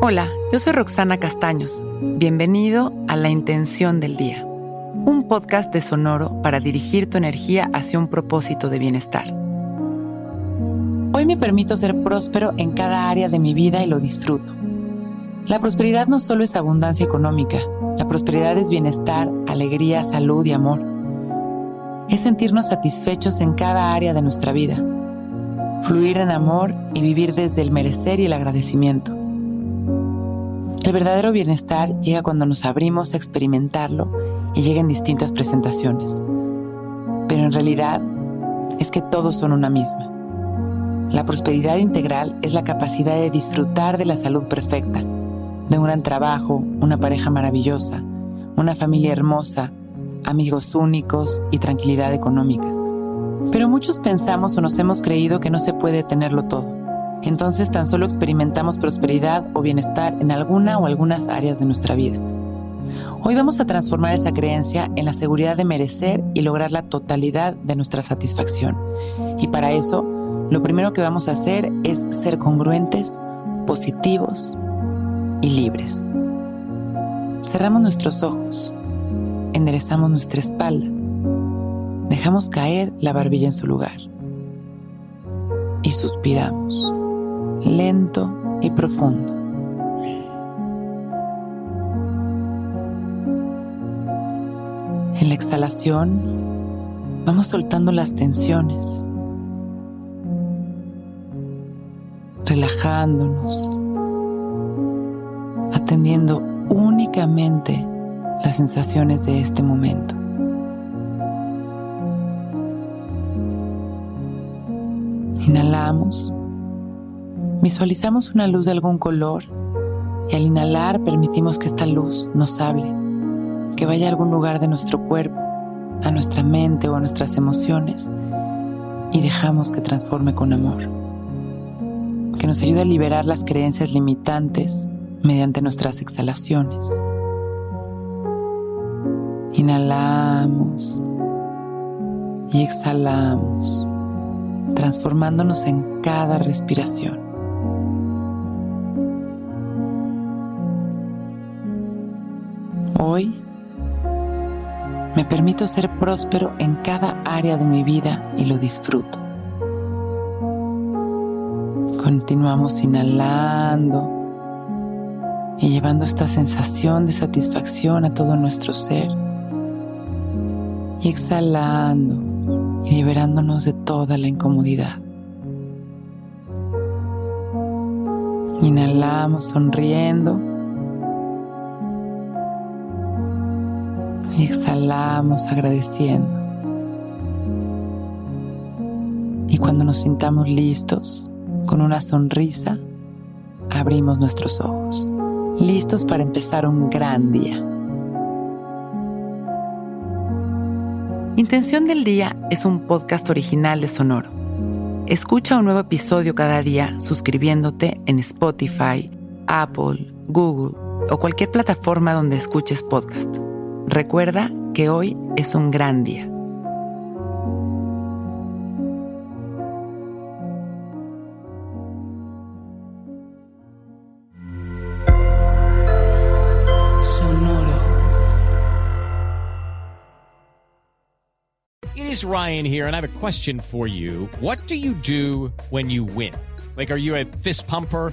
Hola, yo soy Roxana Castaños. Bienvenido a La Intención del Día, un podcast de Sonoro para dirigir tu energía hacia un propósito de bienestar. Hoy me permito ser próspero en cada área de mi vida y lo disfruto. La prosperidad no solo es abundancia económica, la prosperidad es bienestar, alegría, salud y amor. Es sentirnos satisfechos en cada área de nuestra vida, fluir en amor y vivir desde el merecer y el agradecimiento. El verdadero bienestar llega cuando nos abrimos a experimentarlo y llega en distintas presentaciones. Pero en realidad es que todos son una misma. La prosperidad integral es la capacidad de disfrutar de la salud perfecta, de un gran trabajo, una pareja maravillosa, una familia hermosa, amigos únicos y tranquilidad económica. Pero muchos pensamos o nos hemos creído que no se puede tenerlo todo entonces tan solo experimentamos prosperidad o bienestar en alguna o algunas áreas de nuestra vida. Hoy vamos a transformar esa creencia en la seguridad de merecer y lograr la totalidad de nuestra satisfacción. Y para eso, lo primero que vamos a hacer es ser congruentes, positivos y libres. Cerramos nuestros ojos, enderezamos nuestra espalda, dejamos caer la barbilla en su lugar y suspiramos lento y profundo. En la exhalación vamos soltando las tensiones, relajándonos, atendiendo únicamente las sensaciones de este momento. Inhalamos Visualizamos una luz de algún color y al inhalar permitimos que esta luz nos hable, que vaya a algún lugar de nuestro cuerpo, a nuestra mente o a nuestras emociones y dejamos que transforme con amor, que nos ayude a liberar las creencias limitantes mediante nuestras exhalaciones. Inhalamos y exhalamos, transformándonos en cada respiración. Hoy me permito ser próspero en cada área de mi vida y lo disfruto. Continuamos inhalando y llevando esta sensación de satisfacción a todo nuestro ser. Y exhalando y liberándonos de toda la incomodidad. Inhalamos sonriendo y exhalamos agradeciendo. Y cuando nos sintamos listos, con una sonrisa, abrimos nuestros ojos, listos para empezar un gran día. Intención del Día es un podcast original de Sonoro. Escucha un nuevo episodio cada día suscribiéndote en Spotify, Apple, Google o cualquier plataforma donde escuches podcast. Recuerda que hoy es un gran día. Sonoro. It is Ryan here, and I have a question for you. What do you do when you win? Like, are you a fist pumper?